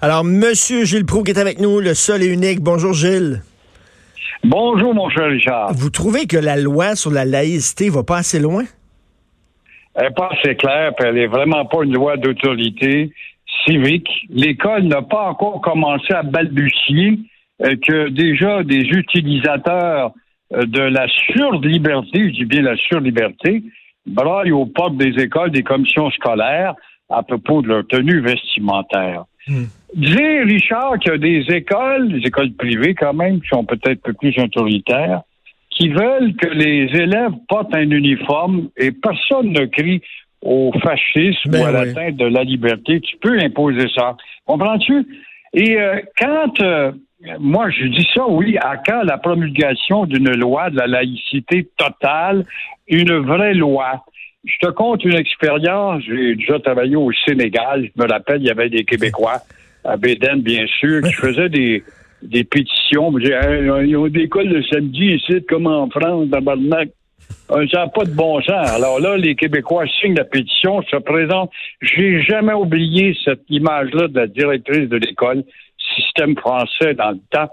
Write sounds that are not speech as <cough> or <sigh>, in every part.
Alors, Monsieur Gilles Proux qui est avec nous, le seul et unique. Bonjour Gilles. Bonjour, mon cher Richard. Vous trouvez que la loi sur la laïcité va pas assez loin? Elle n'est pas assez claire, puis elle n'est vraiment pas une loi d'autorité civique. L'école n'a pas encore commencé à balbutier euh, que déjà des utilisateurs euh, de la surliberté, je dis bien la surliberté, braillent aux portes des écoles, des commissions scolaires à propos de leur tenue vestimentaire. Dire, Richard, qu'il y a des écoles, des écoles privées quand même, qui sont peut-être un peu plus autoritaires, qui veulent que les élèves portent un uniforme et personne ne crie au fascisme Ben ou à oui. l'atteinte de la liberté. Tu peux imposer ça. Comprends-tu? Et euh, quand euh, moi je dis ça, oui, à quand la promulgation d'une loi de la laïcité totale, une vraie loi? Je te compte une expérience. J'ai déjà travaillé au Sénégal. Je me rappelle, il y avait des Québécois, à Béden, bien sûr, qui faisaient des, des pétitions. Ils ont des écoles le samedi ici, comme en France, dans Barnac. Euh, Ça n'a pas de bon sens. Alors là, les Québécois signent la pétition, se présentent. J'ai jamais oublié cette image-là de la directrice de l'école, système français dans le temps.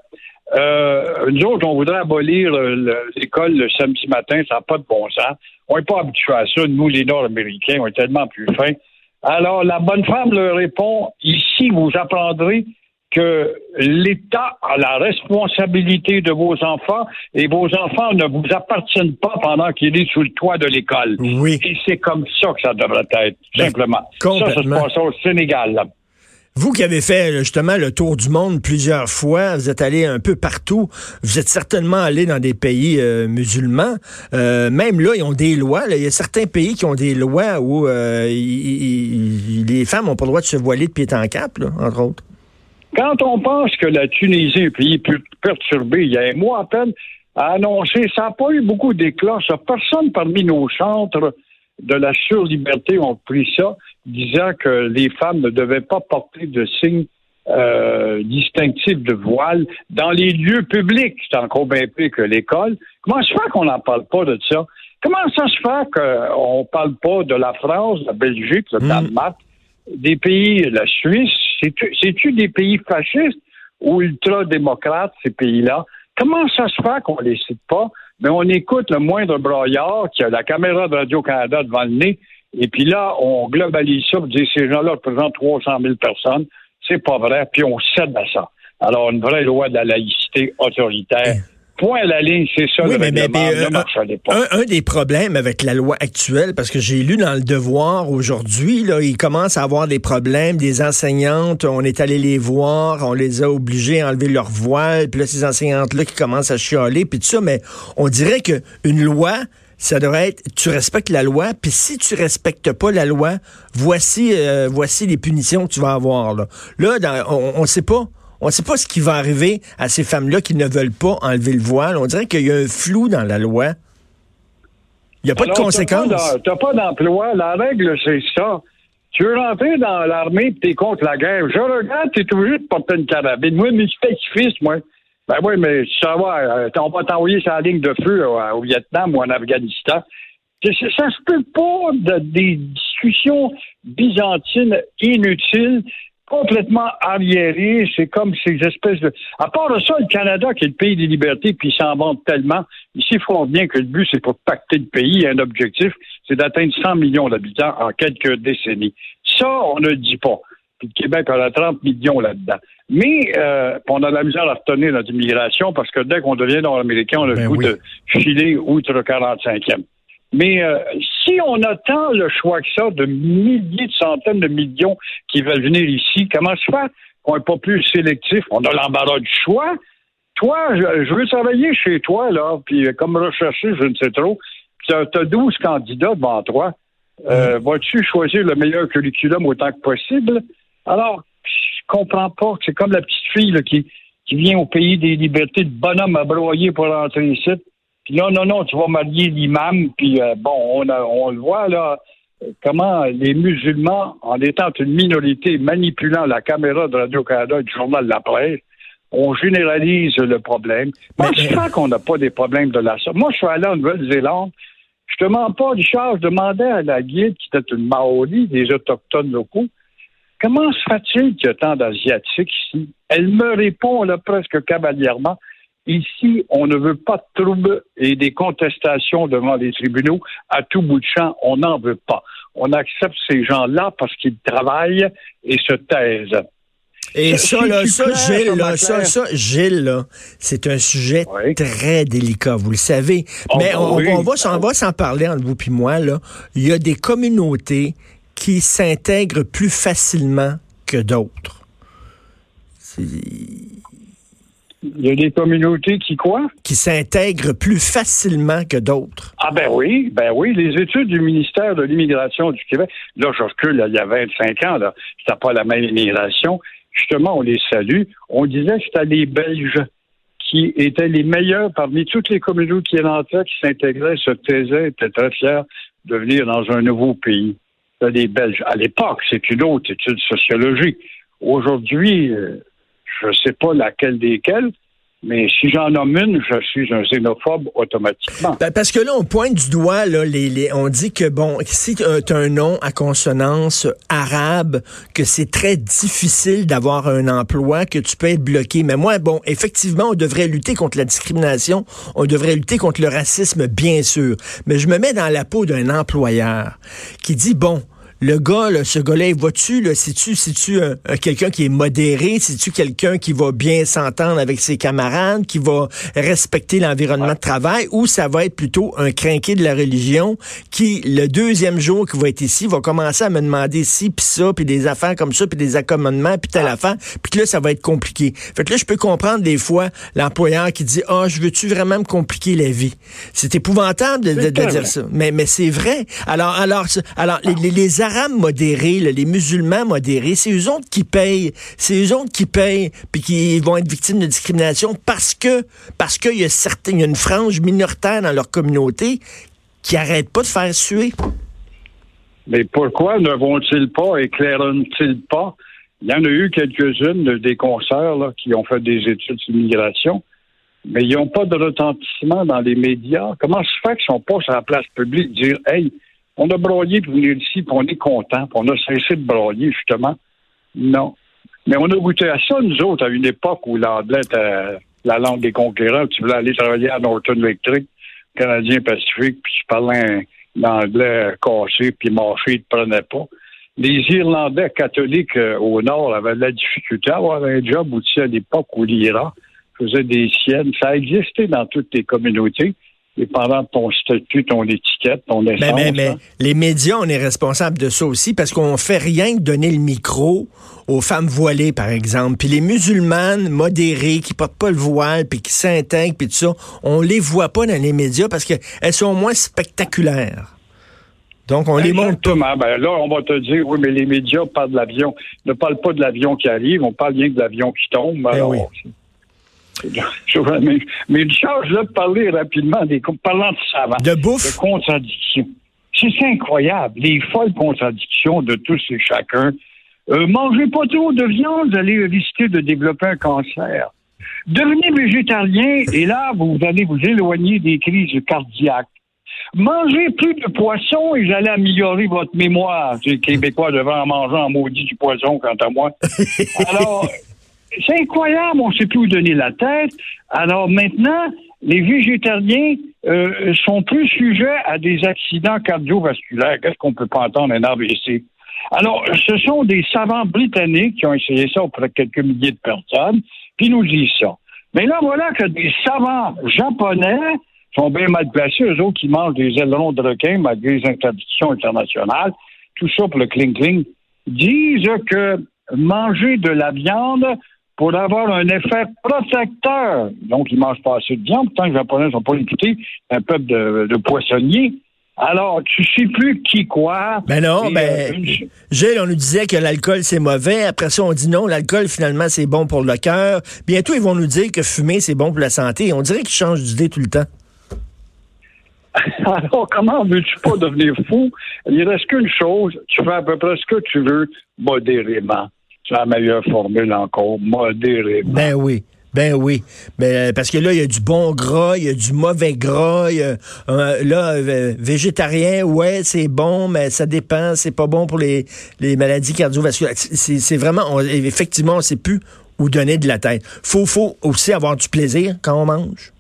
Euh, nous autres, on voudrait abolir le- l'école le samedi matin, ça n'a pas de bon sens. On n'est pas habitués à ça. Nous, les Nord-Américains, on est tellement plus fins. Alors, la bonne femme leur répond, ici, vous apprendrez que l'État a la responsabilité de vos enfants et vos enfants ne vous appartiennent pas pendant qu'il est sous le toit de l'école. Oui. Et c'est comme ça que ça devrait être, simplement. Ça, ça se passe au Sénégal. Là. Vous qui avez fait justement le tour du monde plusieurs fois, vous êtes allé un peu partout, vous êtes certainement allé dans des pays euh, musulmans. Euh, même là, ils ont des lois. là. Il y a certains pays qui ont des lois où euh, les femmes n'ont pas le droit de se voiler de pied en cap, là, entre autres. Quand on pense que la Tunisie, un pays per- perturbé, il y a un mois à peine, a annoncé, ça n'a pas eu beaucoup d'éclat. Personne parmi nos centres de la surliberté ont pris ça, disant que les femmes ne devaient pas porter de signes euh, distinctifs de voile dans les lieux publics. C'est encore bien pire que l'école. Comment se fait qu'on n'en parle pas de ça? Comment ça se fait qu'on ne parle pas de la France, la Belgique, le Danemark, des pays, la Suisse, c'est-tu c'est-tu des pays fascistes ou ultra-démocrates, ces pays-là? Comment ça se fait qu'on les cite pas? Mais on écoute le moindre broyard qui a la caméra de Radio-Canada devant le nez, et puis là, on globalise ça pour dire ces gens-là représentent 300 000 personnes. C'est pas vrai, puis on cède à ça. Alors, une vraie loi de la laïcité autoritaire. Point à la ligne, c'est ça Oui, le mais, euh, un, un des problèmes avec la loi actuelle, parce que j'ai lu dans le Devoir aujourd'hui, là, ils commencent à avoir des problèmes, des enseignantes, on est allé les voir, on les a obligés à enlever leur voile, puis là, ces enseignantes-là qui commencent à chialer, puis tout ça, mais on dirait que une loi, ça devrait être, tu respectes la loi, puis si tu respectes pas la loi, voici, euh, voici les punitions que tu vas avoir. Là, là dans- on, on sait pas. On ne sait pas ce qui va arriver à ces femmes-là qui ne veulent pas enlever le voile. On dirait qu'il y a un flou dans la loi. Il n'y a pas Alors, de conséquences. Tu n'as pas d'emploi. La règle, c'est ça. Tu veux rentrer dans l'armée et tu es contre la guerre. Je regarde, tu es obligé de porter une carabine. Moi, mais je suis pacifiste, moi. Ben oui, mais ça va, euh, on va t'envoyer sur la ligne de feu euh, au Vietnam ou en Afghanistan. Ça, ça se peut pas de, des discussions byzantines inutiles, complètement arriérées. C'est comme ces espèces de... À part de ça, le Canada, qui est le pays des libertés, puis ils s'en vantent tellement, ici, ils feront bien que le but, c'est pour pacter le pays. Un objectif, c'est d'atteindre 100 millions d'habitants en quelques décennies. Ça, on ne le dit pas. Puis le Québec en a 30 millions là-dedans. Mais euh, on a de la misère à retenir notre immigration parce que dès qu'on devient nord-américain, on a Ben le goût oui. de filer outre 45e. Mais euh, si on a tant le choix que ça, de milliers, de centaines de millions qui veulent venir ici, comment se fait qu'on n'est pas plus sélectif? On a l'embarras du choix. Toi, je, je veux travailler chez toi, là, puis comme rechercher, je ne sais trop, tu as 12 candidats devant toi. Euh, Vas-tu choisir le meilleur curriculum autant que possible? Alors, comprends pas. C'est comme la petite fille là, qui, qui vient au pays des libertés de bonhomme à broyer pour rentrer ici. Puis non, non, non, tu vas marier l'imam. Puis euh, bon, on, on le voit là, comment les musulmans, en étant une minorité manipulant la caméra de Radio-Canada et du journal La Presse, on généralise le problème. Moi, je crois qu'on n'a pas des problèmes de la sorte. Moi, je suis allé en Nouvelle-Zélande. Je te mens pas, Richard, je demandais à la guide, qui était une Maori, des autochtones locaux, comment se fait-il qu'il y a tant d'Asiatiques ici? Elle me répond là, presque cavalièrement, Ici, on ne veut pas de troubles et des contestations devant les tribunaux à tout bout de champ. On n'en veut pas. On accepte ces gens-là parce qu'ils travaillent et se taisent. Et ça, là, ça, Gilles, là, ça, ça, Gilles, là, c'est un sujet très délicat, vous le savez. Oh, Mais on, on, va, on va s'en parler entre vous et moi, là. Il y a des communautés qui s'intègrent plus facilement que d'autres. Il y a des communautés qui quoi? Qui s'intègrent plus facilement que d'autres. Ah ben oui, ben oui. Les études du ministère de l'Immigration du Québec, là, je recule, il y a 25 ans, là, c'était pas la même immigration. Justement, on les salue. On disait que c'était les Belges qui étaient les meilleurs parmi toutes les communautés qui entraient, qui s'intégraient, se taisaient, étaient très fiers de venir dans un nouveau pays. Les Belges. À l'époque, c'est une autre étude sociologique. Aujourd'hui, euh, je ne sais pas laquelle desquelles, mais si j'en nomme une, je suis un xénophobe automatiquement. Ben, parce que là, on pointe du doigt, là, les, on dit que, bon, si tu as un nom à consonance arabe, que c'est très difficile d'avoir un emploi, que tu peux être bloqué. Mais moi, bon, effectivement, on devrait lutter contre la discrimination, on devrait lutter contre le racisme, bien sûr. Mais je me mets dans la peau d'un employeur qui dit, bon, le gars, là, ce gars-là, vois-tu, là, c'est-tu, c'est-tu quelqu'un qui est modéré, c'est-tu quelqu'un qui va bien s'entendre avec ses camarades, qui va respecter l'environnement de travail, ou ça va être plutôt un crinqué de la religion qui, le deuxième jour qu'il va être ici, va commencer à me demander ci, puis ça, puis des affaires comme ça, puis des accommodements, puis telle ah. affaire, puis que là, ça va être compliqué. Fait que là, je peux comprendre des fois l'employeur qui dit, ah, oh, je veux-tu vraiment me compliquer la vie? C'est épouvantable de, dire ça, mais, mais c'est vrai. Alors, alors, alors, les, les, les Arabes modérés, les musulmans modérés, c'est eux autres qui payent. C'est eux autres qui payent, puis qui vont être victimes de discrimination parce que parce qu'il y a il y a une frange minoritaire dans leur communauté qui n'arrête pas de faire suer. Mais pourquoi ne vont-ils pas, éclairent-ils pas? Il y en a eu quelques-unes des concerts qui ont fait des études sur l'immigration, mais ils n'ont pas de retentissement dans les médias. Comment se fait qu'ils ne sont pas sur la place publique dire Hey, on a broyé pour venir ici, puis on est content, puis on a cessé de broyer, justement. Non. Mais on a goûté à ça, nous autres, à une époque où l'anglais était la langue des conquérants. Tu voulais aller travailler à Norton Electric, Canadien Pacifique, puis tu parlais l'anglais cassé, puis marché, il te prenait pas. Les Irlandais catholiques euh, au Nord avaient de la difficulté à avoir un job aussi à l'époque où l'Iran faisait des siennes. Ça existait dans toutes les communautés dépendant de ton statut, ton étiquette, ton essence. Mais, mais, mais les médias, on est responsable de ça aussi parce qu'on fait rien que donner le micro aux femmes voilées, par exemple. Puis les musulmanes modérées qui portent pas le voile, puis qui s'intègrent, puis tout ça, on les voit pas dans les médias parce qu'elles sont moins spectaculaires. Donc, on les montre pas. Ben là, on va te dire, oui, mais les médias parlent de l'avion. Ne parlent pas de l'avion qui arrive, on parle bien de l'avion qui tombe. Ben alors, oui. Mais, mais Richard, je vais parler rapidement des parlant de savants. De bouffe? De contradictions. C'est incroyable, les folles contradictions de tous et chacun. Euh, mangez pas trop de viande, vous allez risquer de développer un cancer. Devenez végétarien et là, vous allez vous éloigner des crises cardiaques. Mangez plus de poisson et vous allez améliorer votre mémoire. Les Québécois devraient en manger en maudit du poisson, quant à moi. <laughs> Alors, c'est incroyable, on ne sait plus où donner la tête. Alors maintenant, les végétariens euh, sont plus sujets à des accidents cardiovasculaires. Qu'est-ce qu'on ne peut pas entendre un AVC? Alors, ce sont des savants britanniques qui ont essayé ça auprès de quelques milliers de personnes, puis nous disent ça. Mais là, voilà que des savants japonais sont bien mal placés, eux autres qui mangent des ailerons de requin malgré les interdictions internationales, tout ça pour le cling-cling, disent que manger de la viande pour avoir un effet protecteur. Donc, ils ne mangent pas assez de viande. Pourtant, les Japonais ne sont pas écoutés, un peuple de, poissonniers. Alors, tu sais plus qui quoi. Ben non, ben, euh, Gilles, on nous disait que l'alcool, c'est mauvais. Après ça, on dit non, l'alcool, finalement, c'est bon pour le cœur. Bientôt, ils vont nous dire que fumer, c'est bon pour la santé. On dirait qu'ils changent d'idée tout le temps. <laughs> Alors, comment veux-tu pas devenir fou? Il reste qu'une chose, tu fais à peu près ce que tu veux, modérément. C'est la meilleure formule encore, modérément. Ben oui. Ben oui. Ben, parce que là, il y a du bon gras, il y a du mauvais gras. Y a, euh, là, euh, végétarien, ouais, c'est bon, mais ça dépend. C'est pas bon pour les, les maladies cardiovasculaires. C'est vraiment, effectivement, on sait plus où donner de la tête. Faut, faut aussi avoir du plaisir quand on mange.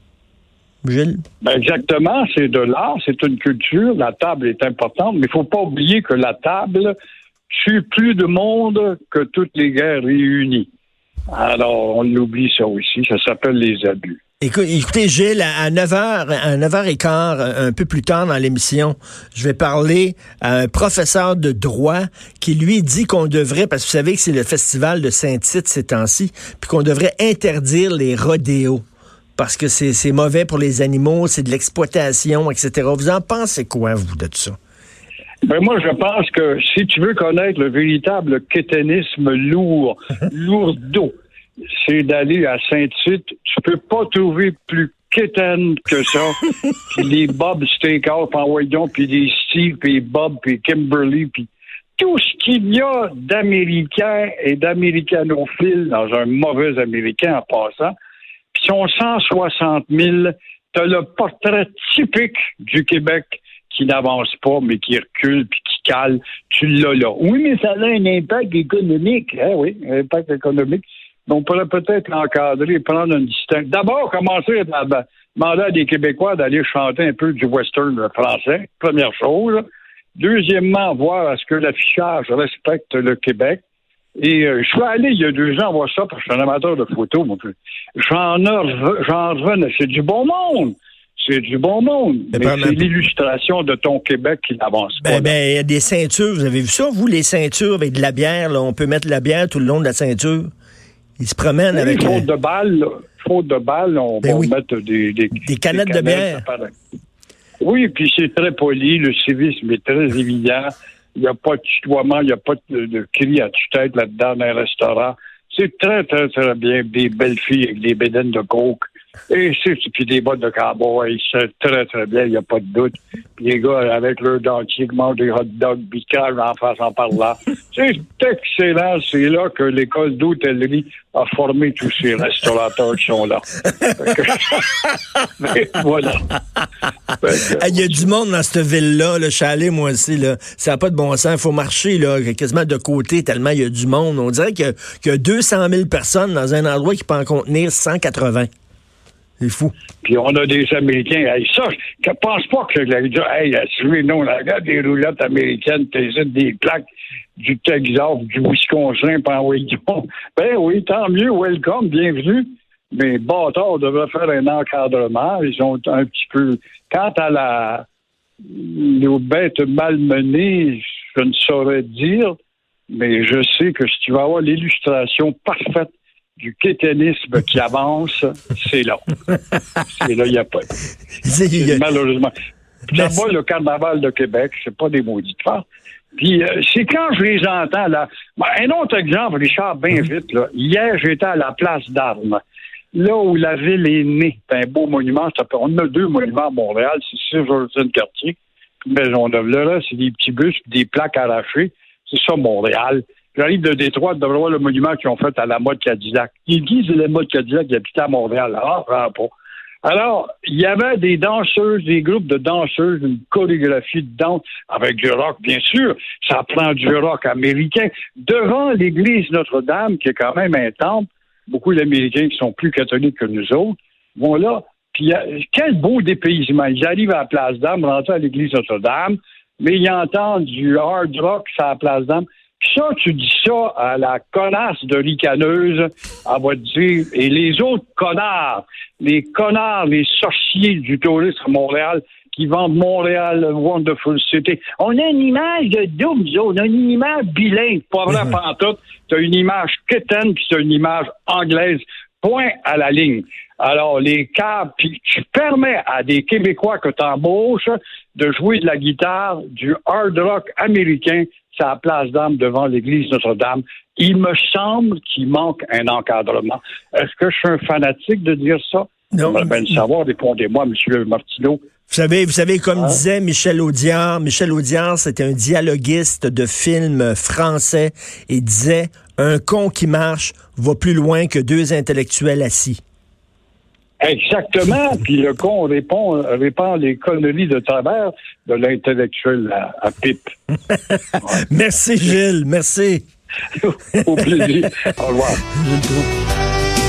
Gilles? Ben exactement, c'est de l'art, c'est une culture. La table est importante, mais il faut pas oublier que la table tue plus de monde que toutes les guerres réunies. Alors, on oublie ça aussi. Ça s'appelle les abus. Écoutez, Gilles, à 9h, à 9h15, un peu plus tard dans l'émission, je vais parler à un professeur de droit qui lui dit qu'on devrait, parce que vous savez que c'est le festival de Saint-Tite ces temps-ci, puis qu'on devrait interdire les rodéos parce que c'est mauvais pour les animaux, c'est de l'exploitation, etc. Vous en pensez quoi, vous, de ça? Ben moi, je pense que si tu veux connaître le véritable kéténisme lourd, <laughs> lourdeau, c'est d'aller à Saint-Tite. Tu peux pas trouver plus kétène que ça. <laughs> puis les Bob Steakhouse, en voyons, puis les Steve, puis Bob, puis Kimberly, puis tout ce qu'il y a d'Américains et d'Américanophiles dans un mauvais Américain en passant. Puis sont 160 000. T'as le portrait typique du Québec qui n'avance pas, mais qui recule puis qui cale, tu l'as là. Oui, mais ça a un impact économique. Hein, oui, un impact économique. On pourrait peut-être l'encadrer et prendre une distinction. D'abord, commencer à demander à des Québécois d'aller chanter un peu du western français, première chose. Deuxièmement, voir à ce que l'affichage respecte le Québec. Et euh, je suis allé il y a deux ans voir ça parce que je suis un amateur de photos, J'en revenais, c'est du bon monde c'est du bon monde. Mais, c'est l'illustration de ton Québec qui n'avance ben, pas. Ben, il y a des ceintures. Vous avez vu ça, vous, les ceintures avec de la bière? Là, on peut mettre de la bière tout le long de la ceinture. Ils se promènent avec... Faute de balles, faute de balles, on ben va mettre des, des, des canettes, de bière. Oui, puis c'est très poli. Le civisme est très évident. Il n'y a pas de tutoiement, il n'y a pas de, cri à tue-tête là-dedans dans un restaurant. C'est très, très, très bien. Des belles filles avec des bédaines de coke et c'est, puis des bottes de cowboy, c'est très, très bien, il n'y a pas de doute. Puis les gars, avec leur dentier, qui mangent des hot dogs, bicage en face en par là. <laughs> c'est excellent. C'est là que l'école d'hôtellerie a formé tous ces restaurateurs qui sont là. <laughs> Mais voilà. Il y a du monde dans cette ville-là. Le chalet, moi aussi. Là. Ça n'a pas de bon sens. Il faut marcher là, quasiment de côté tellement il y a du monde. On dirait qu'il y, y, a 200 000 personnes dans un endroit qui peut en contenir 180. C'est fou. Puis on a des Américains. ça, je pense pas que la hey, suivi, non, la regarde des roulettes américaines, t'es des plaques du Texas, du Wisconsin, par <laughs> Ben oui, tant mieux, welcome, bienvenue. Mais bâtard, on devrait faire un encadrement. Ils ont un petit peu. Quant à la nos bêtes malmenées, je ne saurais dire, mais je sais que si tu vas avoir l'illustration parfaite du kéténisme qui avance, c'est là. c'est là, il n'y a pas. <laughs> Malheureusement. Va le carnaval de Québec, c'est pas des maudits de Puis euh, c'est quand je les entends là. Ben, un autre exemple, Richard, bien mhm. vite. Là. Hier, j'étais à la place d'Armes, là où la ville est née. C'est un beau monument. On a deux monuments à Montréal, c'est le quartier, puis Maison de Le reste, c'est des petits bus, des plaques arrachées. C'est ça, Montréal. J'arrive de Détroit, de voir le monument qu'ils ont fait à la mode Cadillac. Ils disent la mode Cadillac habitait à Montréal. Ah, pas. Alors, il y avait des danseuses, des groupes de danseuses, une chorégraphie de danse avec du rock, bien sûr. Ça prend du rock américain. Devant l'église Notre-Dame, qui est quand même un temple, beaucoup d'Américains qui sont plus catholiques que nous autres, vont là. Puis, quel beau dépaysement. Ils arrivent à la place d'Armes, rentrent à l'église Notre-Dame, mais ils entendent du hard rock à la place d'Armes ça, tu dis ça à la connasse de ricaneuse, va te dire, et les autres connards, les connards, les sorciers du tourisme à Montréal, qui vendent Montréal Wonderful City. On a une image de double, on a une image bilingue, pas vrai, pantoute. T'as une image quétaine, puis t'as une image anglaise point à la ligne. Alors, les câbles, puis tu permets à des Québécois que tu embauches de jouer de la guitare, du hard rock américain, sa place d'âme devant l'église Notre-Dame. Il me semble qu'il manque un encadrement. Est-ce que je suis un fanatique de dire ça? Non. On bien le savoir, répondez-moi, M. Martineau. Vous savez, vous savez, comme disait Michel Audiard, Michel Audiard, c'était un dialoguiste de films français et disait un con qui marche va plus loin que deux intellectuels assis. Exactement. Puis le con répond, répand les conneries de travers de l'intellectuel à, pipe. <laughs> merci, Gilles. Merci. <laughs> Au plaisir. Au revoir. <laughs>